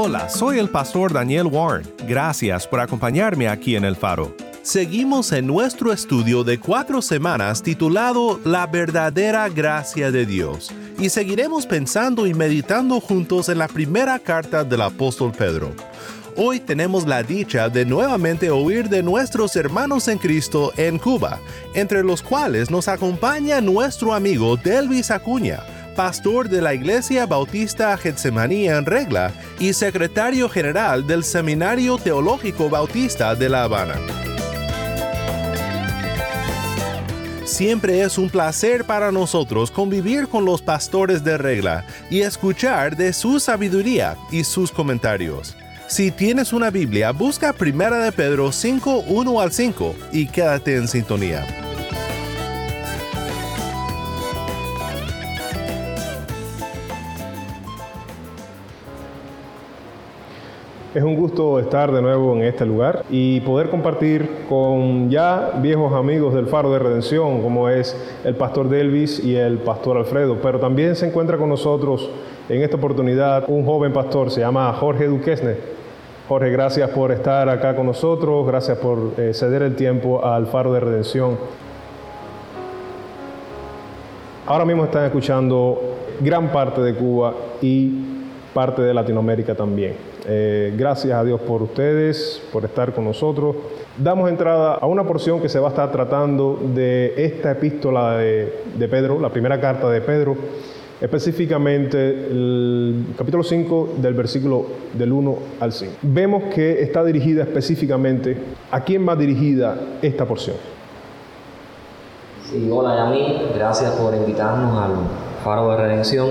Hola, soy el pastor Daniel Warren. Gracias por acompañarme aquí en El Faro. Seguimos en nuestro estudio de cuatro semanas titulado La verdadera gracia de Dios y seguiremos pensando y meditando juntos en la primera carta del apóstol Pedro. Hoy tenemos la dicha de nuevamente oír de nuestros hermanos en Cristo en Cuba, entre los cuales nos acompaña nuestro amigo Delvis Acuña, pastor de la Iglesia Bautista Getsemaní en Regla y secretario general del Seminario Teológico Bautista de La Habana. Siempre es un placer para nosotros convivir con los pastores de regla y escuchar de su sabiduría y sus comentarios. Si tienes una Biblia, busca Primera de Pedro 5, 1 al 5 y quédate en sintonía. Es un gusto estar de nuevo en este lugar y poder compartir con ya viejos amigos del Faro de Redención, como es el pastor Delvis y el pastor Alfredo, pero también se encuentra con nosotros en esta oportunidad un joven pastor, se llama Jorge Duquesne. Jorge, gracias por estar acá con nosotros, gracias por eh, ceder el tiempo al Faro de Redención. Ahora mismo están escuchando gran parte de Cuba y parte de Latinoamérica también. Eh, gracias a Dios por ustedes, por estar con nosotros. Damos entrada a una porción que se va a estar tratando de esta epístola de, de Pedro, la primera carta de Pedro, específicamente el capítulo 5 del versículo del 1 al 5. Vemos que está dirigida específicamente a quién va dirigida esta porción. Sí, hola Yamil, gracias por invitarnos al Faro de Redención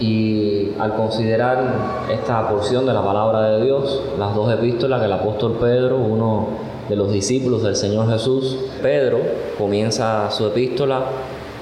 y al considerar esta porción de la palabra de Dios, las dos epístolas que el apóstol Pedro, uno de los discípulos del Señor Jesús, Pedro comienza su epístola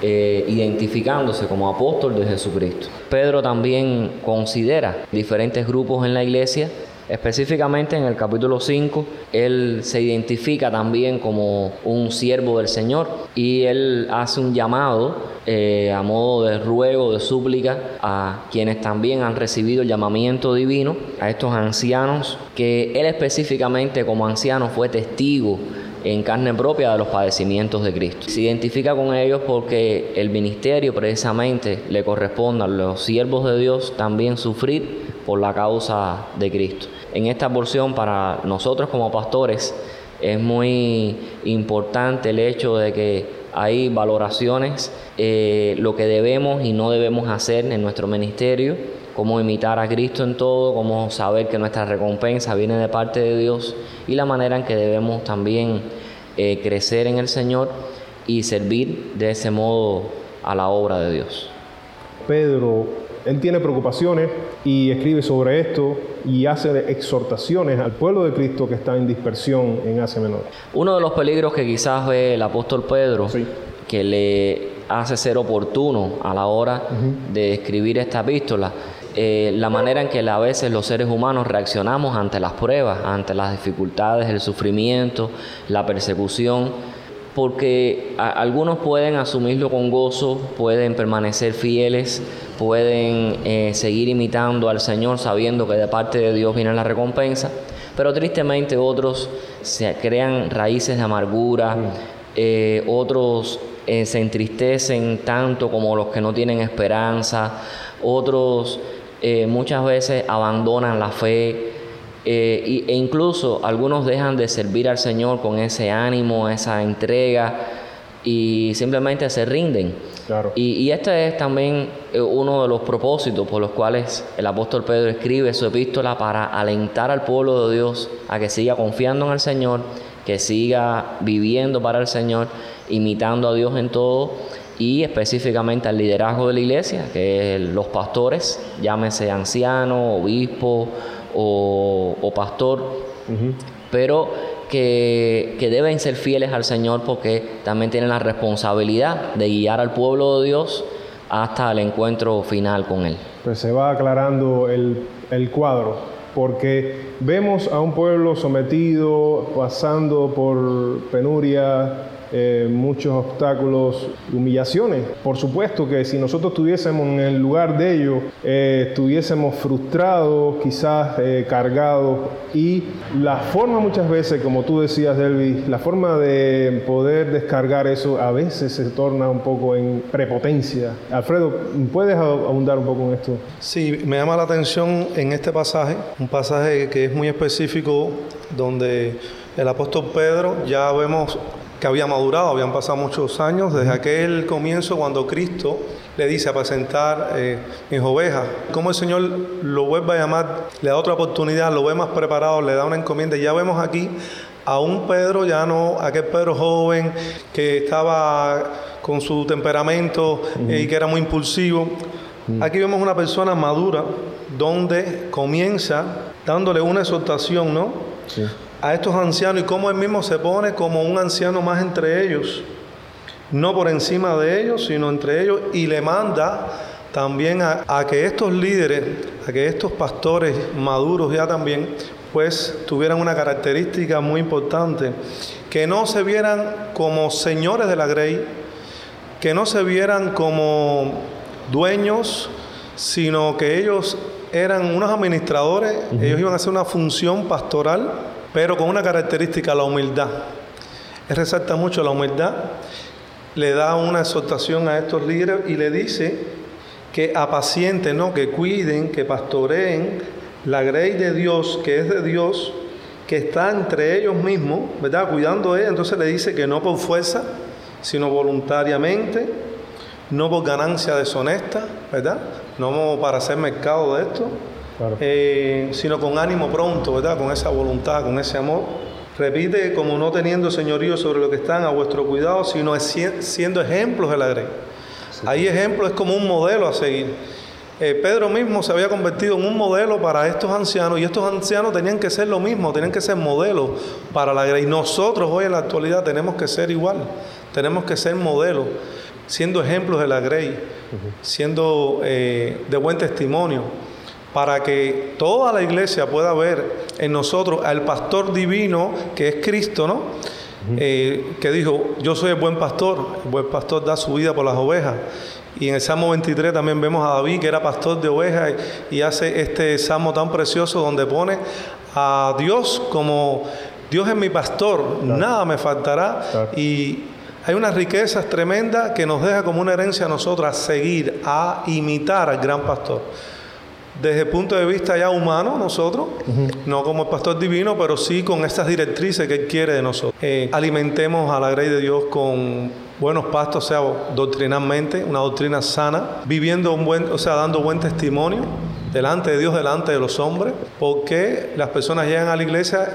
eh, identificándose como apóstol de Jesucristo. Pedro también considera diferentes grupos en la iglesia Específicamente en el capítulo 5, él se identifica también como un siervo del Señor y él hace un llamado eh, a modo de ruego, de súplica a quienes también han recibido el llamamiento divino, a estos ancianos, que él específicamente como anciano fue testigo en carne propia de los padecimientos de Cristo. Se identifica con ellos porque el ministerio precisamente le corresponde a los siervos de Dios también sufrir por la causa de Cristo en esta porción para nosotros como pastores es muy importante el hecho de que hay valoraciones, eh, lo que debemos y no debemos hacer en nuestro ministerio, cómo imitar a Cristo en todo, cómo saber que nuestra recompensa viene de parte de Dios y la manera en que debemos también eh, crecer en el Señor y servir de ese modo a la obra de Dios. Pedro él tiene preocupaciones y escribe sobre esto y hace exhortaciones al pueblo de Cristo que está en dispersión en Asia Menor. Uno de los peligros que quizás ve el apóstol Pedro, que le hace ser oportuno a la hora de escribir esta epístola, eh, la manera en que a veces los seres humanos reaccionamos ante las pruebas, ante las dificultades, el sufrimiento, la persecución porque algunos pueden asumirlo con gozo, pueden permanecer fieles, pueden eh, seguir imitando al Señor sabiendo que de parte de Dios viene la recompensa, pero tristemente otros se crean raíces de amargura, eh, otros eh, se entristecen tanto como los que no tienen esperanza, otros muchas veces abandonan la fe, e incluso algunos dejan de servir al Señor con ese ánimo, esa entrega y simplemente se rinden. Y, este es también eh, uno de los propósitos por los cuales el apóstol Pedro escribe su epístola para alentar al pueblo de Dios a que siga confiando en el Señor, que siga viviendo para el Señor, imitando a Dios en todo y específicamente al liderazgo de la iglesia, que es los pastores, llámese anciano, obispo o, pastor, pero que, deben ser fieles al Señor porque también tienen la responsabilidad de guiar al pueblo de Dios hasta el encuentro final con Él. Pues se va aclarando el, el cuadro, porque vemos a un pueblo sometido, pasando por penuria, eh, muchos obstáculos, humillaciones. Por supuesto que si nosotros estuviésemos en el lugar de ellos, eh, estuviésemos frustrados, quizás eh, cargados, y la forma muchas veces, como tú decías, Delvis, la forma de poder descargar eso a veces se torna un poco en prepotencia. Alfredo, ¿puedes abundar un poco en esto? Sí, me llama la atención en este pasaje, un pasaje que es muy específico, donde el apóstol Pedro ya vemos que había madurado, habían pasado muchos años desde aquel comienzo cuando Cristo le dice apacentar eh, mis ovejas. Como el Señor lo vuelve a llamar, le da otra oportunidad, lo ve más preparado, le da una encomienda. Ya vemos aquí a un Pedro, ya no aquel Pedro joven que estaba con su temperamento eh, y que era muy impulsivo. Aquí vemos una persona madura donde comienza dándole una exhortación, ¿no? Sí a estos ancianos y cómo él mismo se pone como un anciano más entre ellos, no por encima de ellos, sino entre ellos, y le manda también a, que estos líderes, a que estos pastores maduros ya también, pues tuvieran una característica muy importante, que no se vieran como señores de la grey, que no se vieran como dueños, sino que ellos eran unos administradores, ellos iban a hacer una función pastoral, pero con una característica, la humildad. Él resalta mucho la humildad, le da una exhortación a estos líderes y le dice que apacienten, ¿no? que cuiden, que pastoreen la grey de Dios, que es de Dios, que está entre ellos mismos, ¿verdad? Cuidando de ella. Entonces le dice que no por fuerza, sino voluntariamente, no por ganancia deshonesta, ¿verdad? No para hacer mercado de esto, eh, sino con ánimo pronto, ¿verdad? Con esa voluntad, con ese amor. Repite, como no teniendo señorío sobre lo que están a vuestro cuidado, sino siendo ejemplos de la grey. Ahí ejemplo es como un modelo a seguir. Eh, Pedro mismo se había convertido en un modelo para estos ancianos y estos ancianos tenían que ser lo mismo, tenían que ser modelos para la grey. Nosotros hoy en la actualidad tenemos que ser igual, tenemos que ser modelos, siendo ejemplos de la grey, siendo eh, de buen testimonio para que toda la iglesia pueda ver en nosotros al pastor divino que es Cristo, ¿no? Eh, que dijo, yo soy el buen pastor, el buen pastor da su vida por las ovejas. Y en el Salmo 23 también vemos a David, que era pastor de ovejas, y, hace este salmo tan precioso donde pone a Dios como Dios es mi pastor, nada me faltará. Y hay unas riquezas tremendas que nos deja como una herencia a nosotros a seguir, a imitar al gran pastor desde el punto de vista ya humano nosotros, no como el pastor divino, pero sí con estas directrices que Él quiere de nosotros. Eh, alimentemos a la grey de Dios con buenos pastos, o sea, doctrinalmente, una doctrina sana, viviendo un buen, o sea, dando buen testimonio delante de Dios, delante de los hombres, porque las personas llegan a la iglesia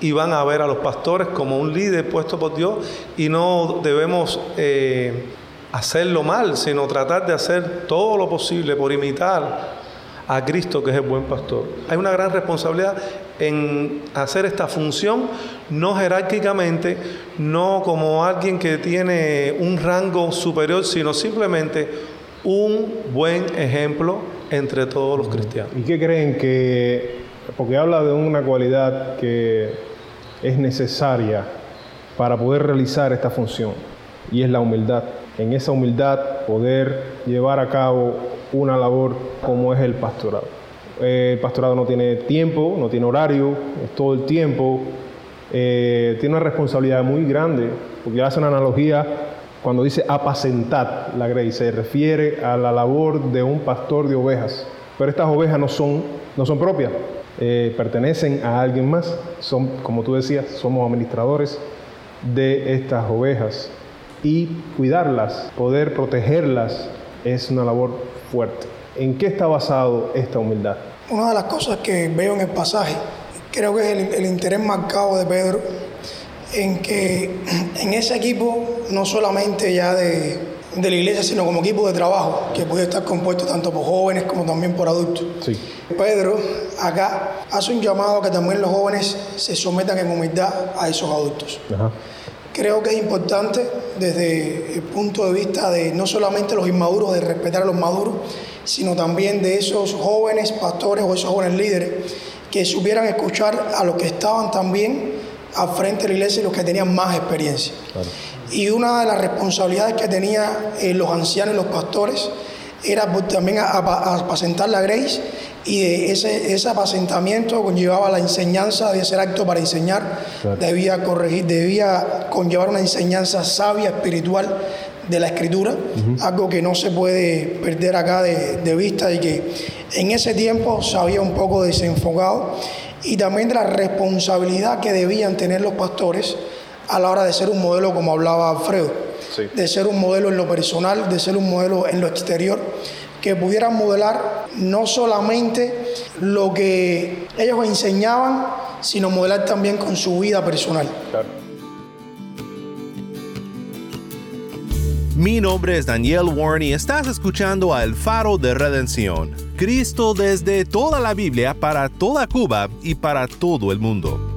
y van a ver a los pastores como un líder puesto por Dios y no debemos eh, hacerlo mal, sino tratar de hacer todo lo posible por imitar a Cristo que es el buen pastor. Hay una gran responsabilidad en hacer esta función, no jerárquicamente, no como alguien que tiene un rango superior, sino simplemente un buen ejemplo entre todos los cristianos. ¿Y qué creen que, porque habla de una cualidad que es necesaria para poder realizar esta función, y es la humildad? En esa humildad poder llevar a cabo una labor como es el pastorado. el pastorado no tiene tiempo, no tiene horario, es todo el tiempo. Eh, tiene una responsabilidad muy grande, porque hace una analogía cuando dice apacentar la grey, se refiere a la labor de un pastor de ovejas. Pero estas ovejas no son, no son propias, eh, pertenecen a alguien más. Son, como tú decías, somos administradores de estas ovejas. Y cuidarlas, poder protegerlas, es una labor fuerte. ¿En qué está basado esta humildad? Una de las cosas que veo en el pasaje, creo que es el, interés marcado de Pedro, en que en ese equipo, no solamente ya de de la iglesia, sino como equipo de trabajo, que puede estar compuesto tanto por jóvenes como también por adultos. Sí. Pedro acá hace un llamado a que también los jóvenes se sometan en humildad a esos adultos. Ajá. Creo que es importante desde el punto de vista de no solamente los inmaduros, de respetar a los maduros, sino también de esos jóvenes pastores o esos jóvenes líderes que supieran escuchar a los que estaban también al frente de la iglesia y los que tenían más experiencia. Y una de las responsabilidades que tenían eh, los ancianos y los pastores era pues, también apacentar la grace y de ese, ese apacentamiento conllevaba la enseñanza, debía ser acto para enseñar, Claro. debía corregir, debía conllevar una enseñanza sabia, espiritual de la escritura, algo que no se puede perder acá de, de vista y que en ese tiempo se había un poco desenfocado y también de la responsabilidad que debían tener los pastores a la hora de ser un modelo, como hablaba Alfredo, Sí. de ser un modelo en lo personal, de ser un modelo en lo exterior, que pudieran modelar no solamente lo que ellos enseñaban, sino modelar también con su vida personal. Claro. Mi nombre es Daniel Warren y estás escuchando a El Faro de Redención. Cristo desde toda la Biblia para toda Cuba y para todo el mundo.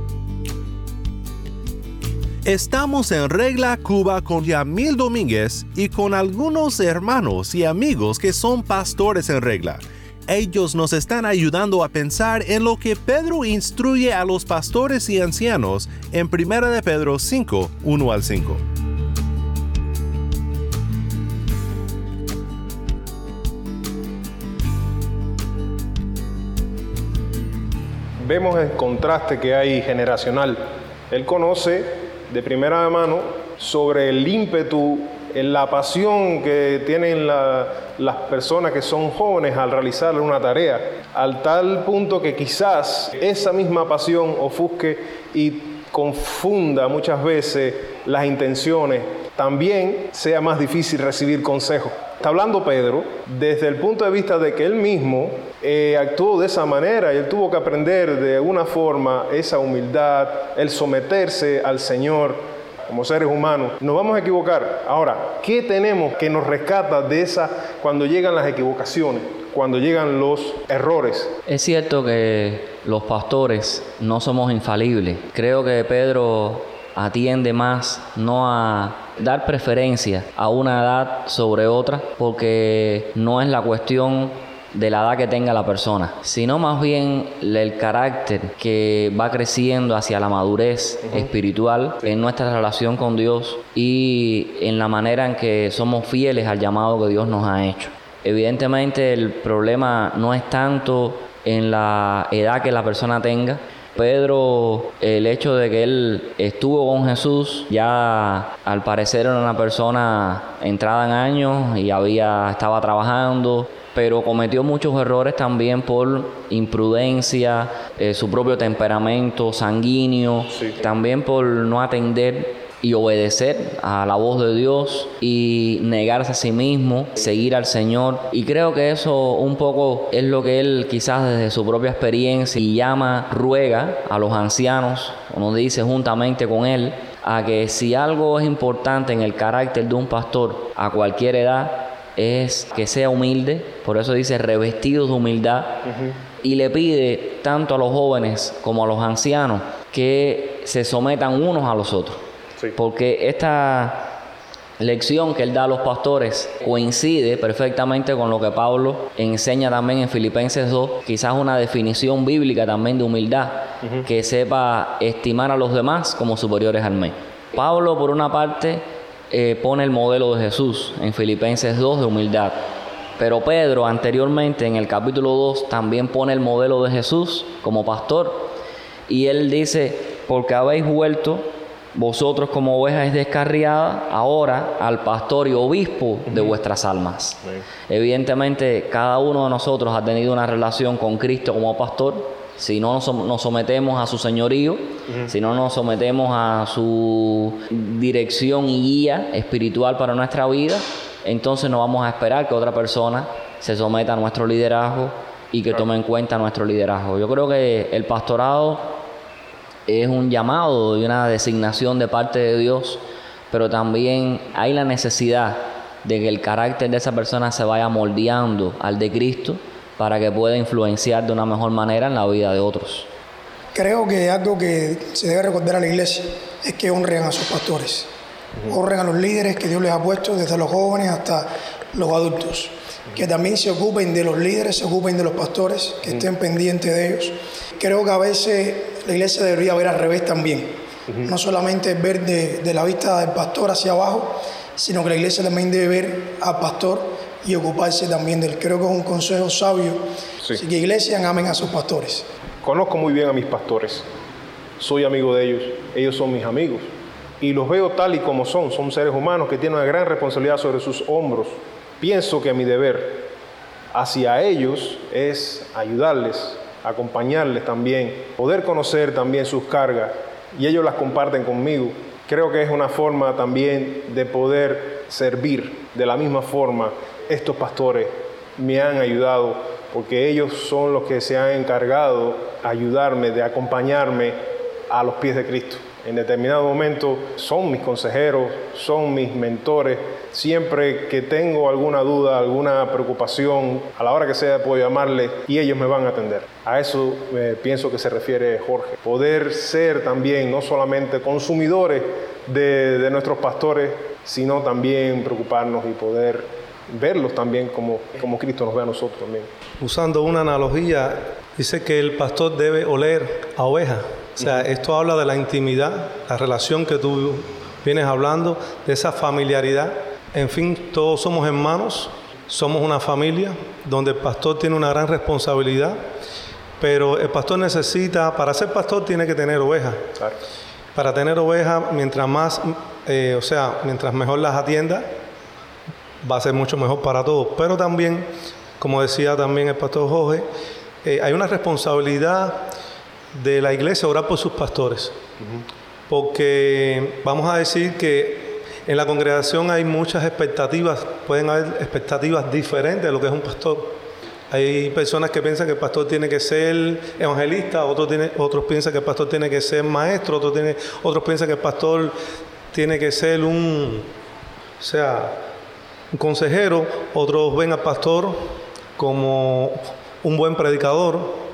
Estamos en Regla Cuba con Yamil Domínguez y con algunos hermanos y amigos que son pastores en Regla. Ellos nos están ayudando a pensar en lo que Pedro instruye a los pastores y ancianos en 1 de Pedro 5, 1 al 5. Vemos el contraste que hay generacional. Él conoce de primera mano sobre el ímpetu, la pasión que tienen la- las personas que son jóvenes al realizar una tarea, al tal punto que quizás esa misma pasión ofusque y confunda muchas veces las intenciones, también sea más difícil recibir consejo. Está hablando Pedro desde el punto de vista de que él mismo eh, actuó de esa manera y él tuvo que aprender de alguna forma esa humildad, el someterse al Señor como seres humanos. Nos vamos a equivocar. Ahora, ¿qué tenemos que nos rescata de esa cuando llegan las equivocaciones, cuando llegan los errores? Es cierto que los pastores no somos infalibles. Creo que Pedro atiende más no a dar preferencia a una edad sobre otra, porque no es la cuestión de la edad que tenga la persona, sino más bien el carácter que va creciendo hacia la madurez espiritual en nuestra relación con Dios y en la manera en que somos fieles al llamado que Dios nos ha hecho. Evidentemente el problema no es tanto en la edad que la persona tenga. Pedro, el hecho de que él estuvo con Jesús, ya al parecer era una persona entrada en años y había estaba trabajando, pero cometió muchos errores también por imprudencia, eh, su propio temperamento sanguíneo, también por no atender y obedecer a la voz de Dios y negarse a sí mismo, seguir al Señor. Y creo que eso un poco es lo que él quizás desde su propia experiencia y llama, ruega a los ancianos, o nos dice juntamente con él, a que si algo es importante en el carácter de un pastor a cualquier edad, es que sea humilde, por eso dice revestidos de humildad, y le pide tanto a los jóvenes como a los ancianos que se sometan unos a los otros. Porque esta lección que él da a los pastores coincide perfectamente con lo que Pablo enseña también en Filipenses 2, quizás una definición bíblica también de humildad, que sepa estimar a los demás como superiores al mí. Pablo, por una parte, eh, pone el modelo de Jesús en Filipenses 2 de humildad. Pero Pedro anteriormente en el capítulo 2 también pone el modelo de Jesús como pastor. Y él dice, porque habéis vuelto vosotros como ovejas descarriadas ahora al pastor y obispo de vuestras almas. Evidentemente cada uno de nosotros ha tenido una relación con Cristo como pastor. Si no nos som- nos sometemos a su señorío, si no nos sometemos a su dirección y guía espiritual para nuestra vida, entonces no vamos a esperar que otra persona se someta a nuestro liderazgo y que tome en cuenta nuestro liderazgo. Yo creo que el pastorado es un llamado y una designación de parte de Dios, pero también hay la necesidad de que el carácter de esa persona se vaya moldeando al de Cristo para que pueda influenciar de una mejor manera en la vida de otros. Creo que algo que se debe recordar a la iglesia es que honren a sus pastores, honren a los líderes que Dios les ha puesto, desde los jóvenes hasta los adultos, que también se ocupen de los líderes, se ocupen de los pastores, que estén pendientes de ellos. Creo que a veces la iglesia debería ver al revés también, no solamente ver de, de la vista del pastor hacia abajo, sino que la iglesia también debe ver al pastor y ocuparse también de él. Creo que es un consejo sabio. Así que iglesias amen a sus pastores. Conozco muy bien a mis pastores. Soy amigo de ellos. Ellos son mis amigos. Y los veo tal y como son. Son seres humanos que tienen una gran responsabilidad sobre sus hombros. Pienso que mi deber hacia ellos es ayudarles, acompañarles también, poder conocer también sus cargas y ellos las comparten conmigo. Creo que es una forma también de poder servir de la misma forma. Estos pastores me han ayudado porque ellos son los que se han encargado de ayudarme, de acompañarme a los pies de Cristo. En determinado momento son mis consejeros, son mis mentores. Siempre que tengo alguna duda, alguna preocupación, a la hora que sea puedo llamarle y ellos me van a atender. A eso eh, pienso que se refiere Jorge. Poder ser también no solamente consumidores de, de nuestros pastores, sino también preocuparnos y poder verlos también como, como Cristo nos ve a nosotros también. Usando una analogía, dice que el pastor debe oler a oveja. O sea, esto habla de la intimidad, la relación que tú vienes hablando, de esa familiaridad. En fin, todos somos hermanos, somos una familia donde el pastor tiene una gran responsabilidad, pero el pastor necesita, para ser pastor tiene que tener ovejas. Para tener ovejas, mientras más, eh, o sea, mientras mejor las atienda, va a ser mucho mejor para todos. Pero también, como decía también el pastor Jorge, eh, hay una responsabilidad de la iglesia orar por sus pastores. Porque vamos a decir que en la congregación hay muchas expectativas, pueden haber expectativas diferentes de lo que es un pastor. Hay personas que piensan que el pastor tiene que ser evangelista, otros, tiene, otros piensan que el pastor tiene que ser maestro, otros, tiene, otros piensan que el pastor tiene que ser un, o sea, un consejero, otros ven al pastor como un buen predicador.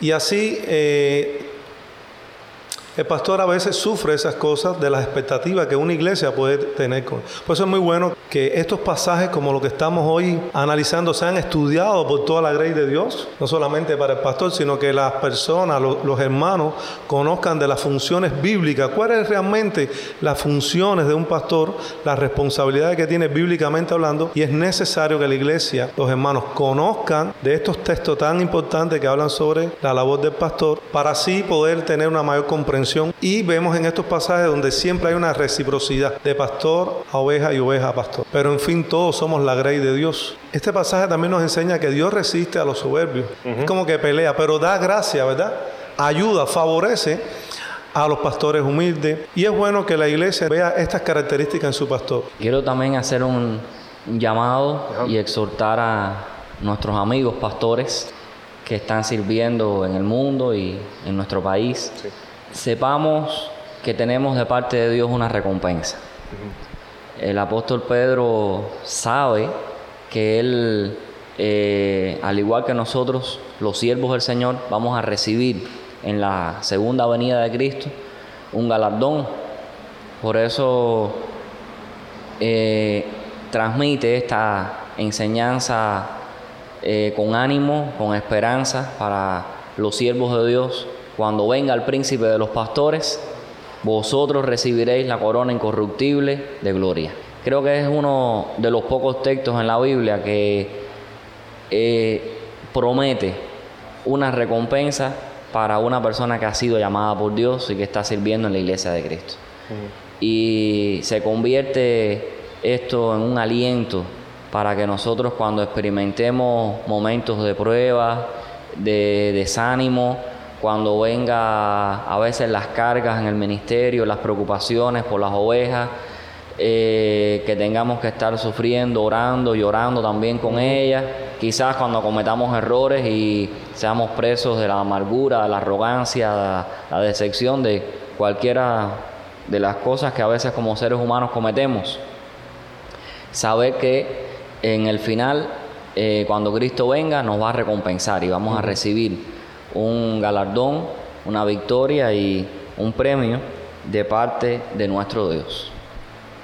Y así eh, el pastor a veces sufre esas cosas de las expectativas que una iglesia puede tener. Por eso es muy bueno que estos pasajes como lo que estamos hoy analizando sean estudiados por toda la grey de Dios, no solamente para el pastor, sino que las personas, los, los hermanos, conozcan de las funciones bíblicas, cuáles realmente las funciones de un pastor, las responsabilidades que tiene bíblicamente hablando, y es necesario que la iglesia, los hermanos, conozcan de estos textos tan importantes que hablan sobre la labor del pastor, para así poder tener una mayor comprensión y vemos en estos pasajes donde siempre hay una reciprocidad de pastor a oveja y oveja a pastor. Pero en fin, todos somos la grey de Dios. Este pasaje también nos enseña que Dios resiste a los soberbios. Es como que pelea, pero da gracia, ¿verdad? Ayuda, favorece a los pastores humildes. Y es bueno que la iglesia vea estas características en su pastor. Quiero también hacer un llamado y exhortar a nuestros amigos pastores que están sirviendo en el mundo y en nuestro país. Sí sepamos que tenemos de parte de Dios una recompensa. El apóstol Pedro sabe que él, eh, al igual que nosotros, los siervos del Señor, vamos a recibir en la segunda venida de Cristo un galardón. Por eso eh, transmite esta enseñanza eh, con ánimo, con esperanza para los siervos de Dios cuando venga el príncipe de los pastores, vosotros recibiréis la corona incorruptible de gloria. Creo que es uno de los pocos textos en la Biblia que eh, promete una recompensa para una persona que ha sido llamada por Dios y que está sirviendo en la iglesia de Cristo. Y se convierte esto en un aliento para que nosotros cuando experimentemos momentos de prueba, de desánimo, cuando venga a veces las cargas en el ministerio, las preocupaciones por las ovejas, eh, que tengamos que estar sufriendo, orando, llorando también con ellas, quizás cuando cometamos errores y seamos presos de la amargura, de la arrogancia, la, la decepción de cualquiera de las cosas que a veces como seres humanos cometemos. saber que en el final, eh, cuando Cristo venga, nos va a recompensar y vamos a recibir un galardón, una victoria y un premio de parte de nuestro Dios.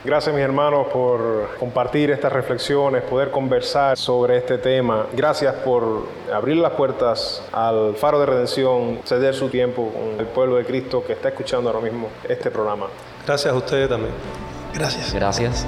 Gracias mis hermanos por compartir estas reflexiones, poder conversar sobre este tema. Gracias por abrir las puertas al faro de redención, ceder su tiempo con el pueblo de Cristo que está escuchando ahora mismo este programa. Gracias a ustedes también. Gracias. Gracias.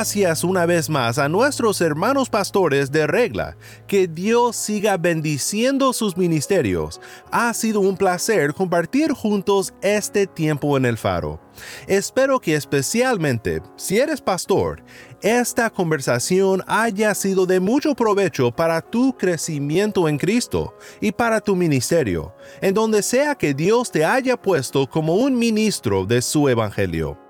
Gracias una vez más a nuestros hermanos pastores de regla. Que Dios siga bendiciendo sus ministerios. Ha sido un placer compartir juntos este tiempo en el faro. Espero que especialmente, si eres pastor, esta conversación haya sido de mucho provecho para tu crecimiento en Cristo y para tu ministerio, en donde sea que Dios te haya puesto como un ministro de su evangelio.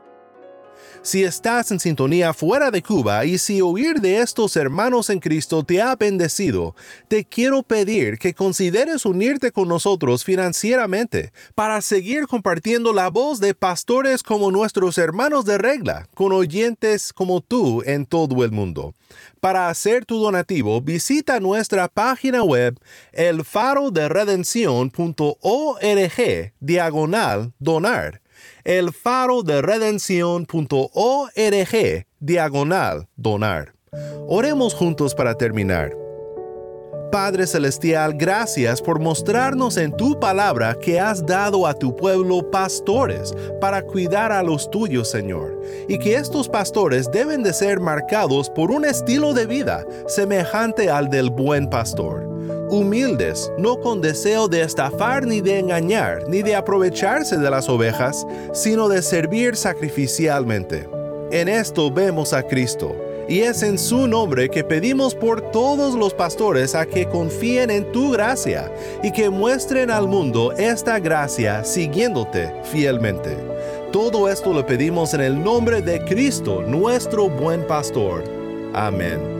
Si estás en sintonía fuera de Cuba y si oír de estos hermanos en Cristo te ha bendecido, te quiero pedir que consideres unirte con nosotros financieramente para seguir compartiendo la voz de pastores como nuestros hermanos de regla, con oyentes como tú en todo el mundo. Para hacer tu donativo, visita nuestra página web elfaroderedención.org diagonal donar el faro de redención.org diagonal donar. Oremos juntos para terminar. Padre Celestial, gracias por mostrarnos en tu palabra que has dado a tu pueblo pastores para cuidar a los tuyos, Señor, y que estos pastores deben de ser marcados por un estilo de vida semejante al del buen pastor humildes, no con deseo de estafar ni de engañar, ni de aprovecharse de las ovejas, sino de servir sacrificialmente. En esto vemos a Cristo, y es en su nombre que pedimos por todos los pastores a que confíen en tu gracia y que muestren al mundo esta gracia siguiéndote fielmente. Todo esto lo pedimos en el nombre de Cristo, nuestro buen pastor. Amén.